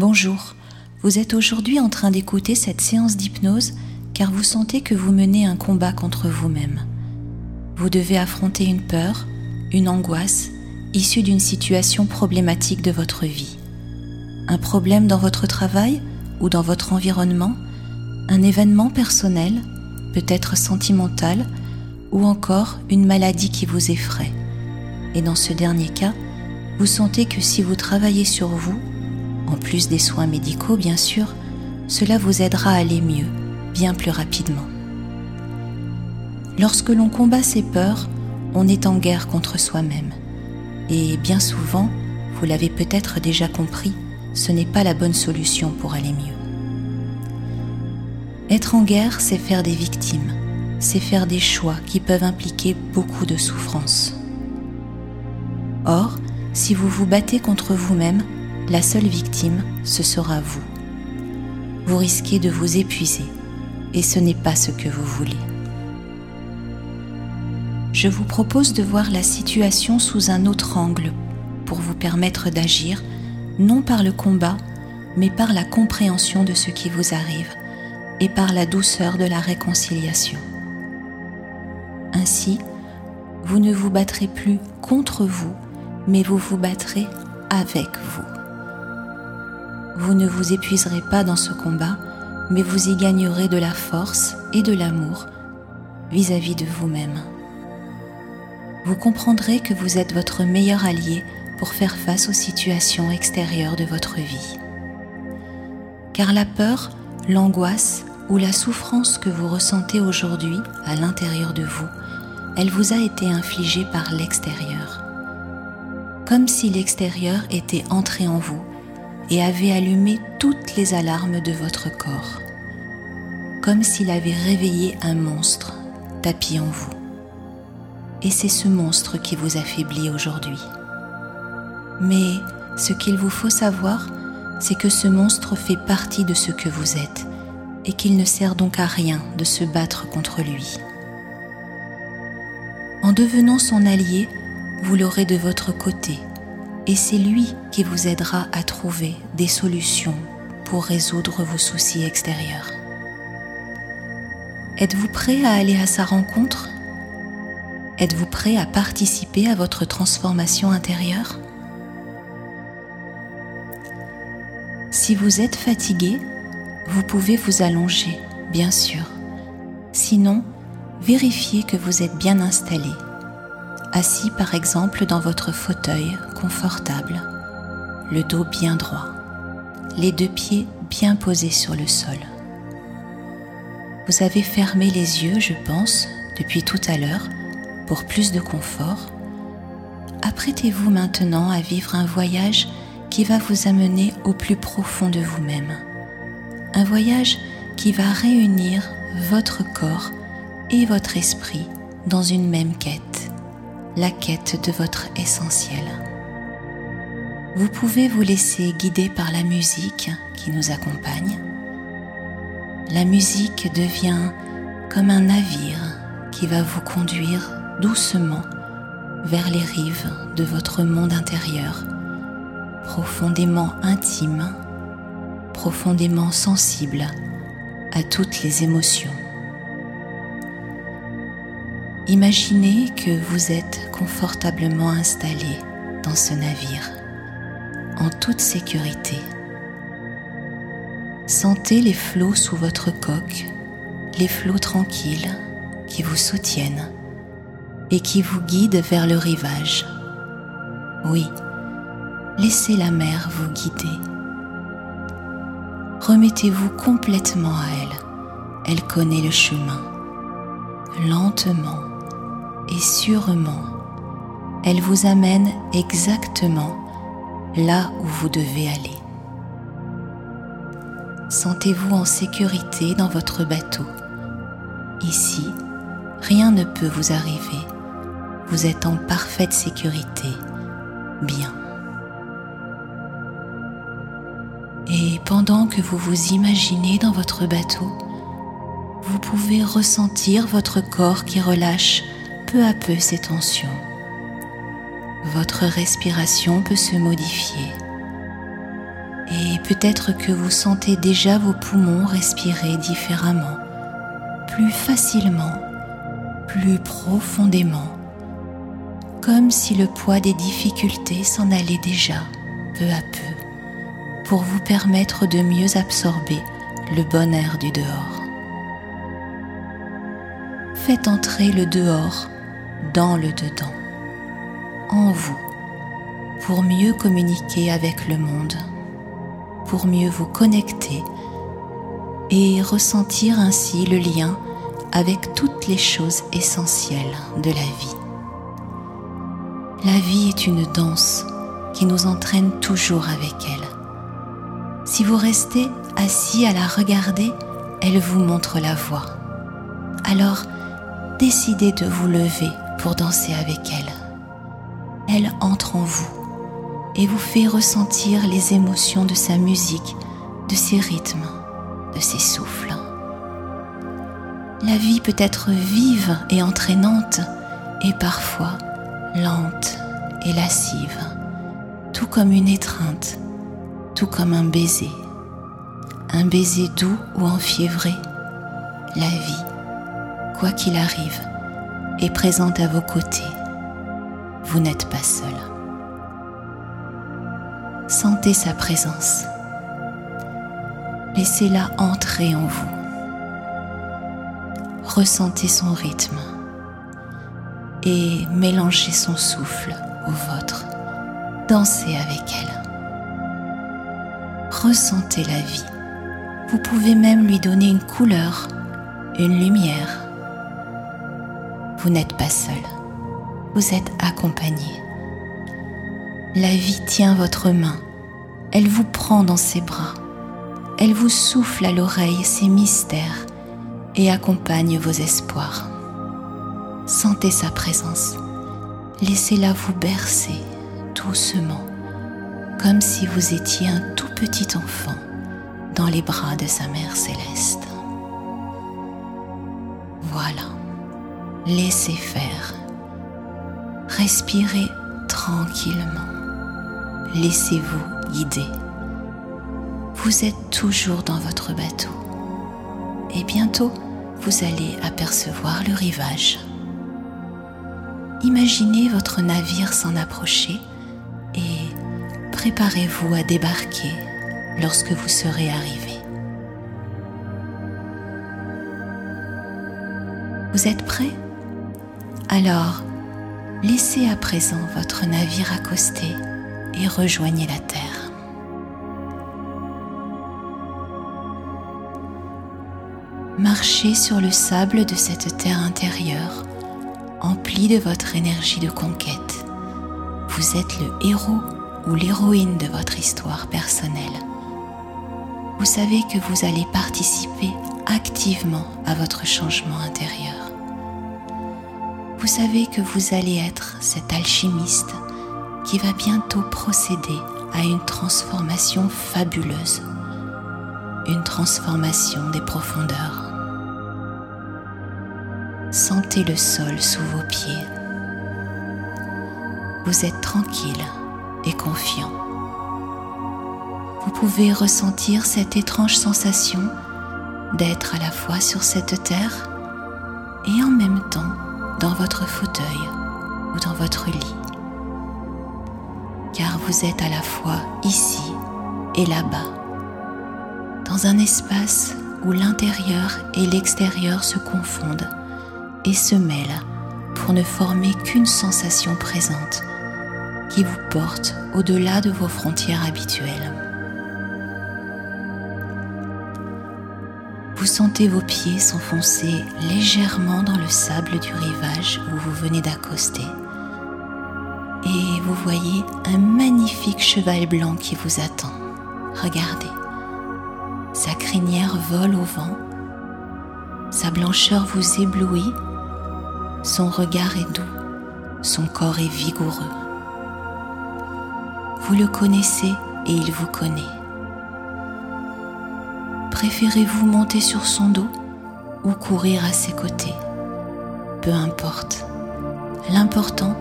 Bonjour, vous êtes aujourd'hui en train d'écouter cette séance d'hypnose car vous sentez que vous menez un combat contre vous-même. Vous devez affronter une peur, une angoisse issue d'une situation problématique de votre vie. Un problème dans votre travail ou dans votre environnement, un événement personnel, peut-être sentimental, ou encore une maladie qui vous effraie. Et dans ce dernier cas, vous sentez que si vous travaillez sur vous, en plus des soins médicaux bien sûr, cela vous aidera à aller mieux, bien plus rapidement. Lorsque l'on combat ses peurs, on est en guerre contre soi-même. Et bien souvent, vous l'avez peut-être déjà compris, ce n'est pas la bonne solution pour aller mieux. Être en guerre, c'est faire des victimes, c'est faire des choix qui peuvent impliquer beaucoup de souffrance. Or, si vous vous battez contre vous-même, la seule victime, ce sera vous. Vous risquez de vous épuiser et ce n'est pas ce que vous voulez. Je vous propose de voir la situation sous un autre angle pour vous permettre d'agir non par le combat, mais par la compréhension de ce qui vous arrive et par la douceur de la réconciliation. Ainsi, vous ne vous battrez plus contre vous, mais vous vous battrez avec vous. Vous ne vous épuiserez pas dans ce combat, mais vous y gagnerez de la force et de l'amour vis-à-vis de vous-même. Vous comprendrez que vous êtes votre meilleur allié pour faire face aux situations extérieures de votre vie. Car la peur, l'angoisse ou la souffrance que vous ressentez aujourd'hui à l'intérieur de vous, elle vous a été infligée par l'extérieur. Comme si l'extérieur était entré en vous et avait allumé toutes les alarmes de votre corps, comme s'il avait réveillé un monstre tapis en vous. Et c'est ce monstre qui vous affaiblit aujourd'hui. Mais ce qu'il vous faut savoir, c'est que ce monstre fait partie de ce que vous êtes et qu'il ne sert donc à rien de se battre contre lui. En devenant son allié, vous l'aurez de votre côté et c'est lui qui vous aidera à trouver des solutions pour résoudre vos soucis extérieurs. Êtes-vous prêt à aller à sa rencontre? Êtes-vous prêt à participer à votre transformation intérieure? Si vous êtes fatigué, vous pouvez vous allonger, bien sûr. Sinon, vérifiez que vous êtes bien installé assis par exemple dans votre fauteuil confortable, le dos bien droit, les deux pieds bien posés sur le sol. Vous avez fermé les yeux, je pense, depuis tout à l'heure, pour plus de confort. Apprêtez-vous maintenant à vivre un voyage qui va vous amener au plus profond de vous-même. Un voyage qui va réunir votre corps et votre esprit dans une même quête la quête de votre essentiel. Vous pouvez vous laisser guider par la musique qui nous accompagne. La musique devient comme un navire qui va vous conduire doucement vers les rives de votre monde intérieur, profondément intime, profondément sensible à toutes les émotions. Imaginez que vous êtes confortablement installé dans ce navire, en toute sécurité. Sentez les flots sous votre coque, les flots tranquilles qui vous soutiennent et qui vous guident vers le rivage. Oui, laissez la mer vous guider. Remettez-vous complètement à elle. Elle connaît le chemin. Lentement, et sûrement, elle vous amène exactement là où vous devez aller. Sentez-vous en sécurité dans votre bateau. Ici, rien ne peut vous arriver. Vous êtes en parfaite sécurité. Bien. Et pendant que vous vous imaginez dans votre bateau, vous pouvez ressentir votre corps qui relâche peu à peu ces tensions. Votre respiration peut se modifier Et peut-être que vous sentez déjà vos poumons respirer différemment, plus facilement, plus profondément, comme si le poids des difficultés s'en allait déjà peu à peu, pour vous permettre de mieux absorber le bon air du dehors. Faites entrer le dehors dans le dedans, en vous, pour mieux communiquer avec le monde, pour mieux vous connecter et ressentir ainsi le lien avec toutes les choses essentielles de la vie. La vie est une danse qui nous entraîne toujours avec elle. Si vous restez assis à la regarder, elle vous montre la voie. Alors, décidez de vous lever pour danser avec elle. Elle entre en vous et vous fait ressentir les émotions de sa musique, de ses rythmes, de ses souffles. La vie peut être vive et entraînante et parfois lente et lascive, tout comme une étreinte, tout comme un baiser. Un baiser doux ou enfiévré, la vie, quoi qu'il arrive, est présente à vos côtés. Vous n'êtes pas seul. Sentez sa présence. Laissez-la entrer en vous. Ressentez son rythme et mélangez son souffle au vôtre. Dansez avec elle. Ressentez la vie. Vous pouvez même lui donner une couleur, une lumière. Vous n'êtes pas seul. Vous êtes accompagné. La vie tient votre main. Elle vous prend dans ses bras. Elle vous souffle à l'oreille ses mystères et accompagne vos espoirs. Sentez sa présence. Laissez-la vous bercer doucement, comme si vous étiez un tout petit enfant dans les bras de sa mère céleste. Voilà, laissez faire. Respirez tranquillement. Laissez-vous guider. Vous êtes toujours dans votre bateau. Et bientôt, vous allez apercevoir le rivage. Imaginez votre navire s'en approcher et préparez-vous à débarquer lorsque vous serez arrivé. Vous êtes prêt? Alors, laissez à présent votre navire accoster et rejoignez la terre. Marchez sur le sable de cette terre intérieure empli de votre énergie de conquête. Vous êtes le héros ou l'héroïne de votre histoire personnelle. Vous savez que vous allez participer activement à votre changement intérieur. Vous savez que vous allez être cet alchimiste qui va bientôt procéder à une transformation fabuleuse, une transformation des profondeurs. Sentez le sol sous vos pieds. Vous êtes tranquille et confiant. Vous pouvez ressentir cette étrange sensation d'être à la fois sur cette terre et en même temps dans votre fauteuil ou dans votre lit. Car vous êtes à la fois ici et là-bas, dans un espace où l'intérieur et l'extérieur se confondent et se mêlent pour ne former qu'une sensation présente qui vous porte au-delà de vos frontières habituelles. Sentez vos pieds s'enfoncer légèrement dans le sable du rivage où vous venez d'accoster et vous voyez un magnifique cheval blanc qui vous attend. Regardez, sa crinière vole au vent, sa blancheur vous éblouit son regard est doux, son corps est vigoureux. Vous le connaissez et il vous connaît. Préférez-vous monter sur son dos ou courir à ses côtés? Peu importe. L'important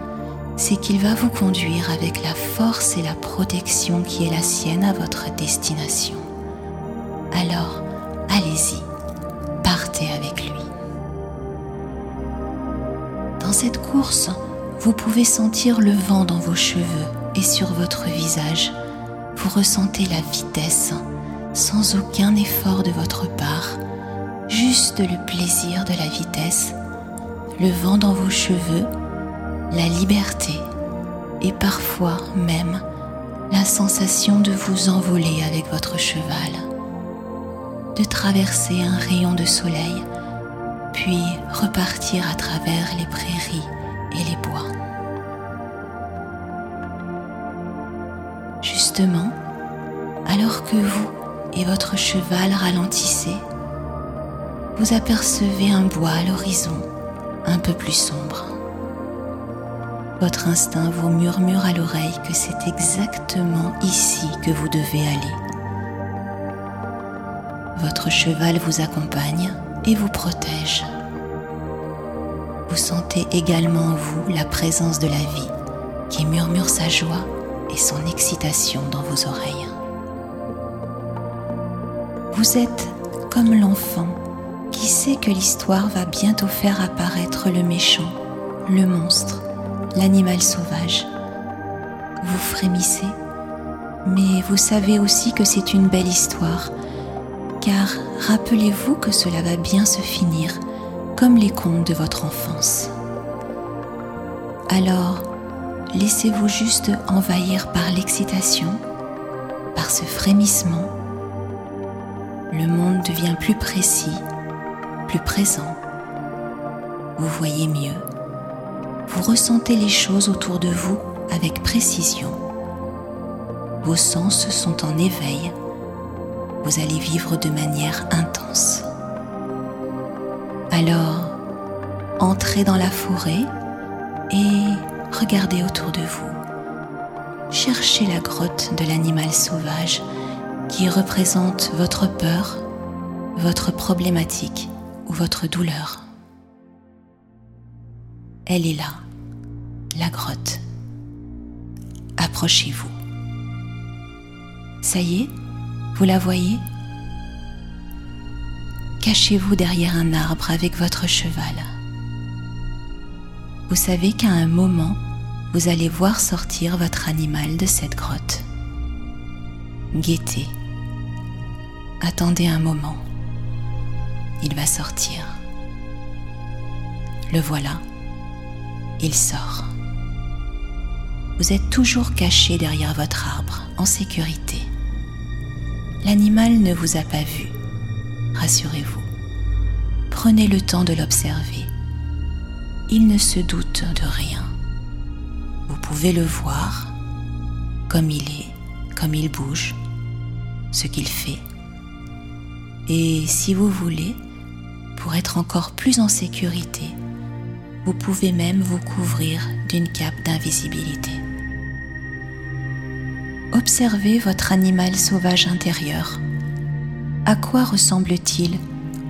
c'est qu'il va vous conduire avec la force et la protection qui est la sienne à votre destination. Alors, allez-y, partez avec lui. Dans cette course, vous pouvez sentir le vent dans vos cheveux et sur votre visage. Vous ressentez la vitesse sans aucun effort de votre part, juste le plaisir de la vitesse, le vent dans vos cheveux, la liberté et parfois même la sensation de vous envoler avec votre cheval, de traverser un rayon de soleil, puis repartir à travers les prairies et les bois. Justement, alors que vous et votre cheval ralentissez, vous apercevez un bois à l'horizon un peu plus sombre. Votre instinct vous murmure à l'oreille que c'est exactement ici que vous devez aller. Votre cheval vous accompagne et vous protège. Vous sentez également en vous la présence de la vie qui murmure sa joie et son excitation dans vos oreilles. Vous êtes comme l'enfant qui sait que l'histoire va bientôt faire apparaître le méchant, le monstre, l'animal sauvage. Vous frémissez, mais vous savez aussi que c'est une belle histoire, car rappelez-vous que cela va bien se finir comme les contes de votre enfance. Alors, laissez-vous juste envahir par l'excitation, par ce frémissement. Le monde devient plus précis, plus présent. Vous voyez mieux. Vous ressentez les choses autour de vous avec précision. Vos sens sont en éveil. Vous allez vivre de manière intense. Alors, entrez dans la forêt et regardez autour de vous. Cherchez la grotte de l'animal sauvage qui représente votre peur, votre problématique ou votre douleur. Elle est là, la grotte. Approchez-vous. Ça y est, vous la voyez? Cachez-vous derrière un arbre avec votre cheval. Vous savez qu'à un moment, vous allez voir sortir votre animal de cette grotte. Guettez. Attendez un moment il va sortir. Le voilà, il sort. Vous êtes toujours caché derrière votre arbre, en sécurité. L'animal ne vous a pas vu, rassurez-vous. Prenez le temps de l'observer. Il ne se doute de rien. Vous pouvez le voir comme il est, comme il bouge, ce qu'il fait. Et si vous voulez, pour être encore plus en sécurité, vous pouvez même vous couvrir d'une cape d'invisibilité. Observez votre animal sauvage intérieur. À quoi ressemble-t-il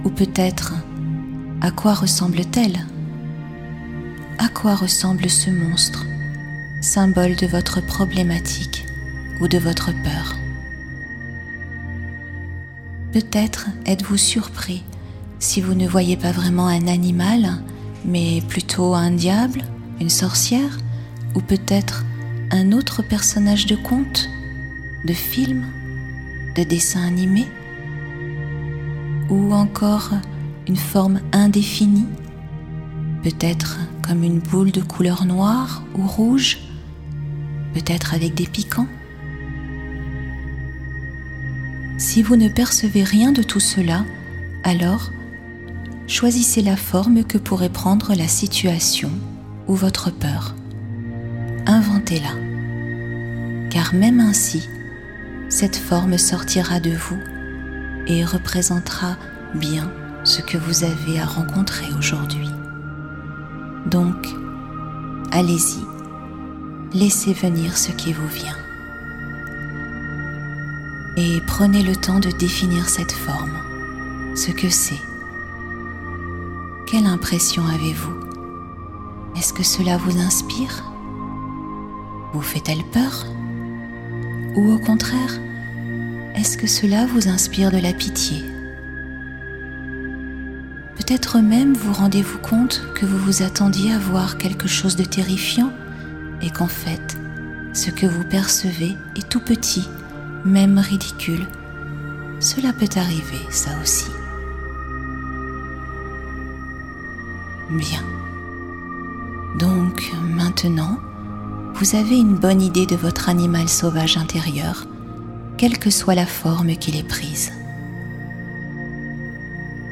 Ou peut-être, à quoi ressemble-t-elle? À quoi ressemble ce monstre, symbole de votre problématique ou de votre peur? Peut-être êtes-vous surpris si vous ne voyez pas vraiment un animal, mais plutôt un diable, une sorcière, ou peut-être un autre personnage de conte, de film, de dessin animé, ou encore une forme indéfinie, peut-être comme une boule de couleur noire ou rouge, peut-être avec des piquants. Si vous ne percevez rien de tout cela, alors choisissez la forme que pourrait prendre la situation ou votre peur. Inventez-la. Car même ainsi, cette forme sortira de vous et représentera bien ce que vous avez à rencontrer aujourd'hui. Donc, allez-y, laissez venir ce qui vous vient. Et prenez le temps de définir cette forme, ce que c'est. Quelle impression avez-vous? Est-ce que cela vous inspire? Vous fait-elle peur? Ou au contraire, est-ce que cela vous inspire de la pitié? Peut-être même vous rendez-vous compte que vous vous attendiez à voir quelque chose de terrifiant et qu'en fait, ce que vous percevez est tout petit, même ridicule. Cela peut arriver, ça aussi. Bien. Donc maintenant, vous avez une bonne idée de votre animal sauvage intérieur, quelle que soit la forme qu'il ait prise.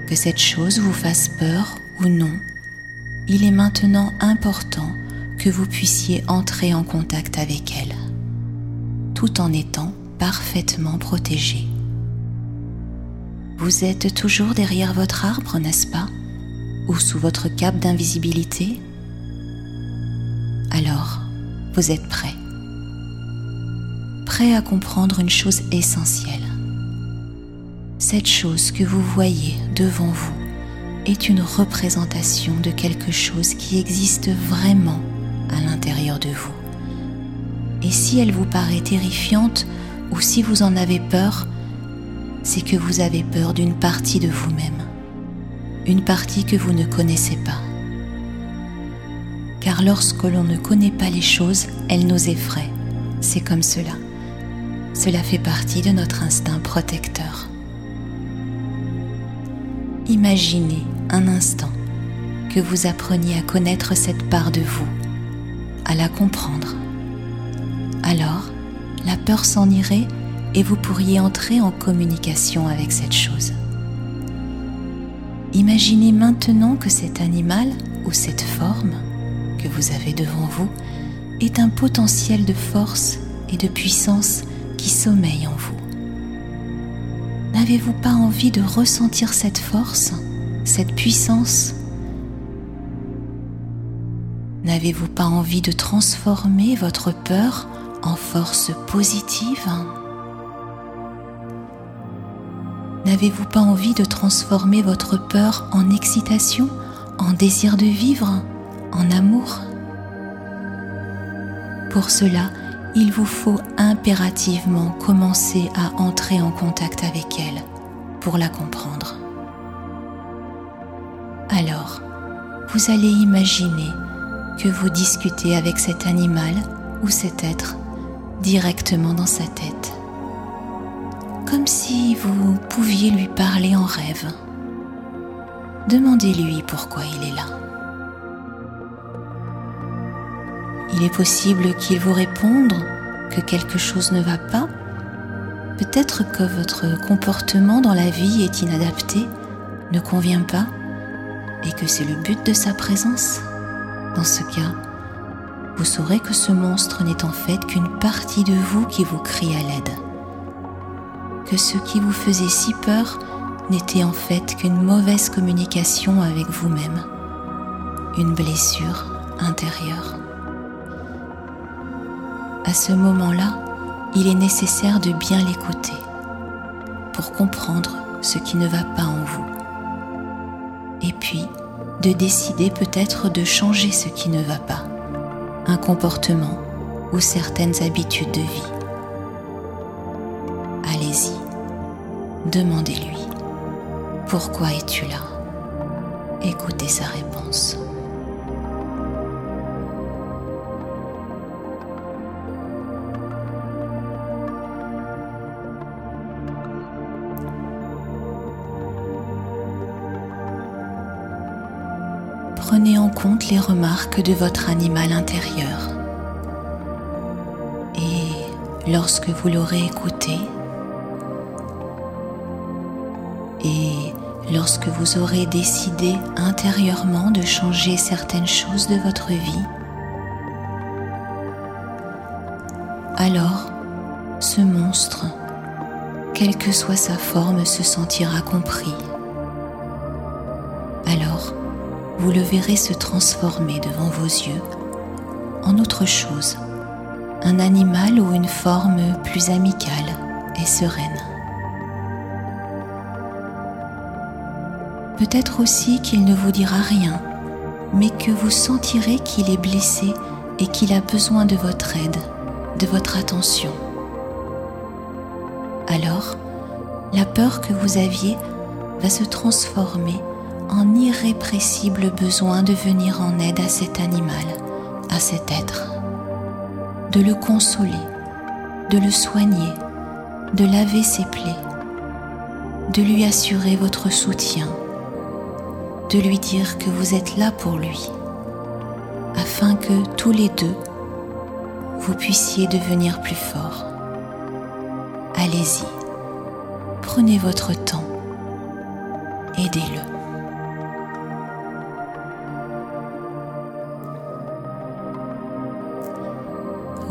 Que cette chose vous fasse peur ou non, il est maintenant important que vous puissiez entrer en contact avec elle, tout en étant parfaitement protégé. Vous êtes toujours derrière votre arbre, n'est-ce pas? Ou sous votre cape d'invisibilité? Alors, vous êtes prêt. Prêt à comprendre une chose essentielle. Cette chose que vous voyez devant vous est une représentation de quelque chose qui existe vraiment à l'intérieur de vous. Et si elle vous paraît terrifiante ou si vous en avez peur, c'est que vous avez peur d'une partie de vous-même, une partie que vous ne connaissez pas. Car lorsque l'on ne connaît pas les choses, elles nous effraient. C'est comme cela. Cela fait partie de notre instinct protecteur. Imaginez un instant que vous appreniez à connaître cette part de vous à la comprendre. Alors, la peur s'en irait et vous pourriez entrer en communication avec cette chose. Imaginez maintenant que cet animal ou cette forme que vous avez devant vous est un potentiel de force et de puissance qui sommeille en vous. N'avez-vous pas envie de ressentir cette force, cette puissance? N'avez-vous pas envie de transformer votre peur en force positive N'avez-vous pas envie de transformer votre peur en excitation, en désir de vivre, en amour? Pour cela, il vous faut impérativement commencer à entrer en contact avec elle pour la comprendre. Alors, vous allez imaginer que vous discutez avec cet animal ou cet être directement dans sa tête, comme si vous pouviez lui parler en rêve. Demandez-lui pourquoi il est là. Il est possible qu'il vous réponde que quelque chose ne va pas. Peut-être que votre comportement dans la vie est inadapté, ne convient pas, et que c'est le but de sa présence. Dans ce cas, vous saurez que ce monstre n'est en fait qu'une partie de vous qui vous crie à l'aide. Que ce qui vous faisait si peur n'était en fait qu'une mauvaise communication avec vous-même, une blessure intérieure. À ce moment-là, il est nécessaire de bien l'écouter pour comprendre ce qui ne va pas en vous. Et puis, de décider peut-être de changer ce qui ne va pas, un comportement ou certaines habitudes de vie. Allez-y, demandez-lui, pourquoi es-tu là? Écoutez sa réponse. Prenez en compte les remarques de votre animal intérieur. Et lorsque vous l'aurez écouté, et lorsque vous aurez décidé intérieurement de changer certaines choses de votre vie, alors ce monstre, quelle que soit sa forme, se sentira compris. Alors, vous le verrez se transformer devant vos yeux en autre chose, un animal ou une forme plus amicale et sereine. Peut-être aussi qu'il ne vous dira rien, mais que vous sentirez qu'il est blessé et qu'il a besoin de votre aide, de votre attention. Alors, la peur que vous aviez va se transformer en irrépressible besoin de venir en aide à cet animal, à cet être, de le consoler, de le soigner, de laver ses plaies, de lui assurer votre soutien, de lui dire que vous êtes là pour lui, afin que tous les deux, vous puissiez devenir plus forts. Allez-y, prenez votre temps, aidez-le.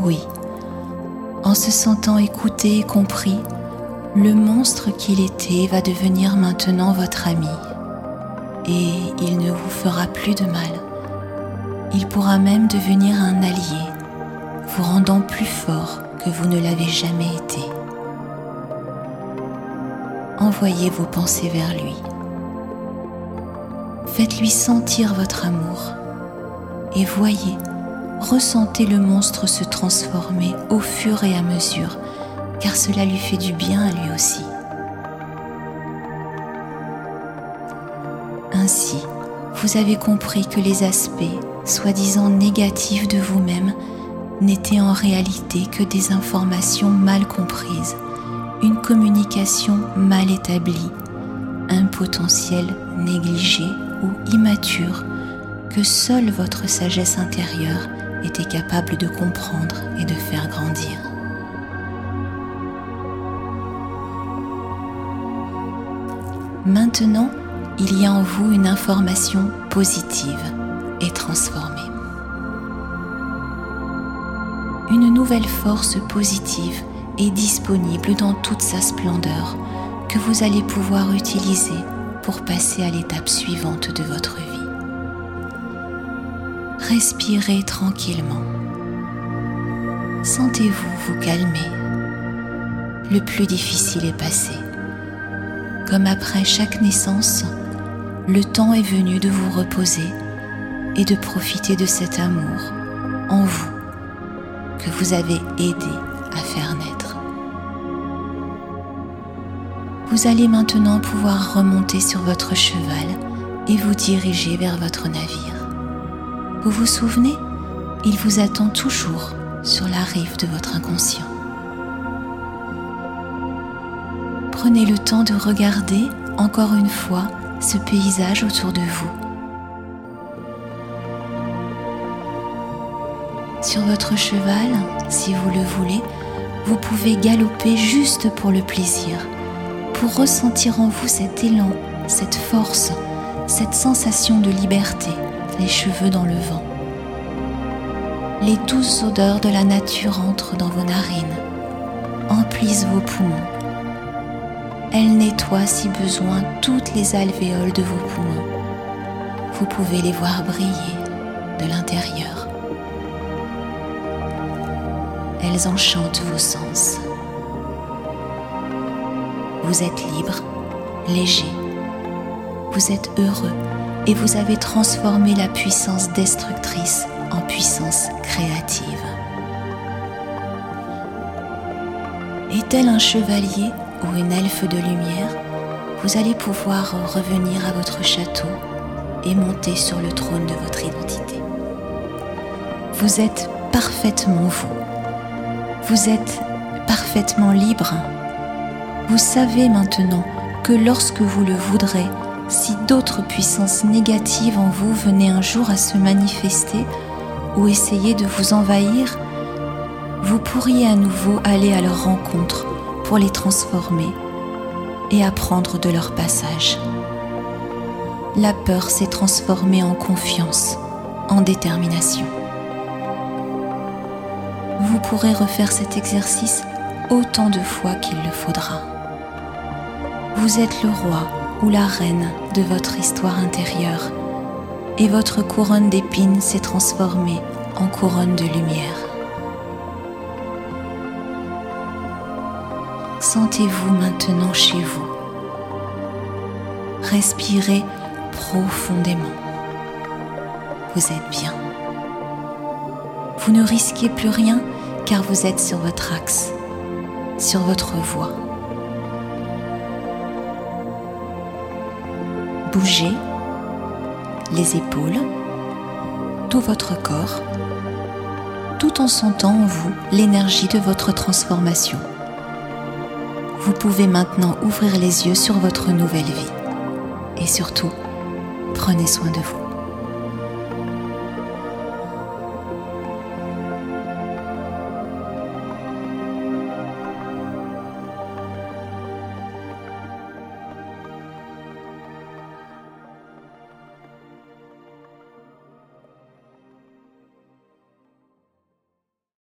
Oui, en se sentant écouté et compris, le monstre qu'il était va devenir maintenant votre ami. Et il ne vous fera plus de mal. Il pourra même devenir un allié, vous rendant plus fort que vous ne l'avez jamais été. Envoyez vos pensées vers lui. Faites-lui sentir votre amour et voyez, ressentez le monstre se transformer au fur et à mesure car cela lui fait du bien à lui aussi. Ainsi, vous avez compris que les aspects, soi-disant négatifs de vous-même, n'étaient en réalité que des informations mal comprises, une communication mal établie, un potentiel négligé ou immature que seule votre sagesse intérieure était capable de comprendre et de faire grandir. Maintenant, il y a en vous une information positive et transformée. Une nouvelle force positive est disponible dans toute sa splendeur que vous allez pouvoir utiliser pour passer à l'étape suivante de votre vie. Respirez tranquillement. Sentez-vous vous calmer. Le plus difficile est passé comme après chaque naissance, le temps est venu de vous reposer et de profiter de cet amour en vous que vous avez aidé à faire naître. Vous allez maintenant pouvoir remonter sur votre cheval et vous diriger vers votre navire. Vous vous souvenez, il vous attend toujours sur la rive de votre inconscient. prenez le temps de regarder encore une fois ce paysage autour de vous. Sur votre cheval, si vous le voulez, vous pouvez galoper juste pour le plaisir, pour ressentir en vous cet élan, cette force, cette sensation de liberté, les cheveux dans le vent. Les douces odeurs de la nature entrent dans vos narines, emplissent vos poumons elle nettoie si besoin toutes les alvéoles de vos poumons. Vous pouvez les voir briller de l'intérieur. Elles enchantent vos sens. Vous êtes libre, léger. Vous êtes heureux et vous avez transformé la puissance destructrice en puissance créative. Est-elle un chevalier ou une elfe de lumière, vous allez pouvoir revenir à votre château et monter sur le trône de votre identité. Vous êtes parfaitement vous. Vous êtes parfaitement libre. Vous savez maintenant que lorsque vous le voudrez, si d'autres puissances négatives en vous venaient un jour à se manifester ou essayer de vous envahir, vous pourriez à nouveau aller à leur rencontre pour les transformer et apprendre de leur passage. La peur s'est transformée en confiance, en détermination. Vous pourrez refaire cet exercice autant de fois qu'il le faudra. Vous êtes le roi ou la reine de votre histoire intérieure et votre couronne d'épines s'est transformée en couronne de lumière. Sentez-vous maintenant chez vous. Respirez profondément. Vous êtes bien. Vous ne risquez plus rien car vous êtes sur votre axe, sur votre voie. Bougez les épaules, tout votre corps, tout en sentant en vous l'énergie de votre transformation. Vous pouvez maintenant ouvrir les yeux sur votre nouvelle vie. Et surtout, prenez soin de vous.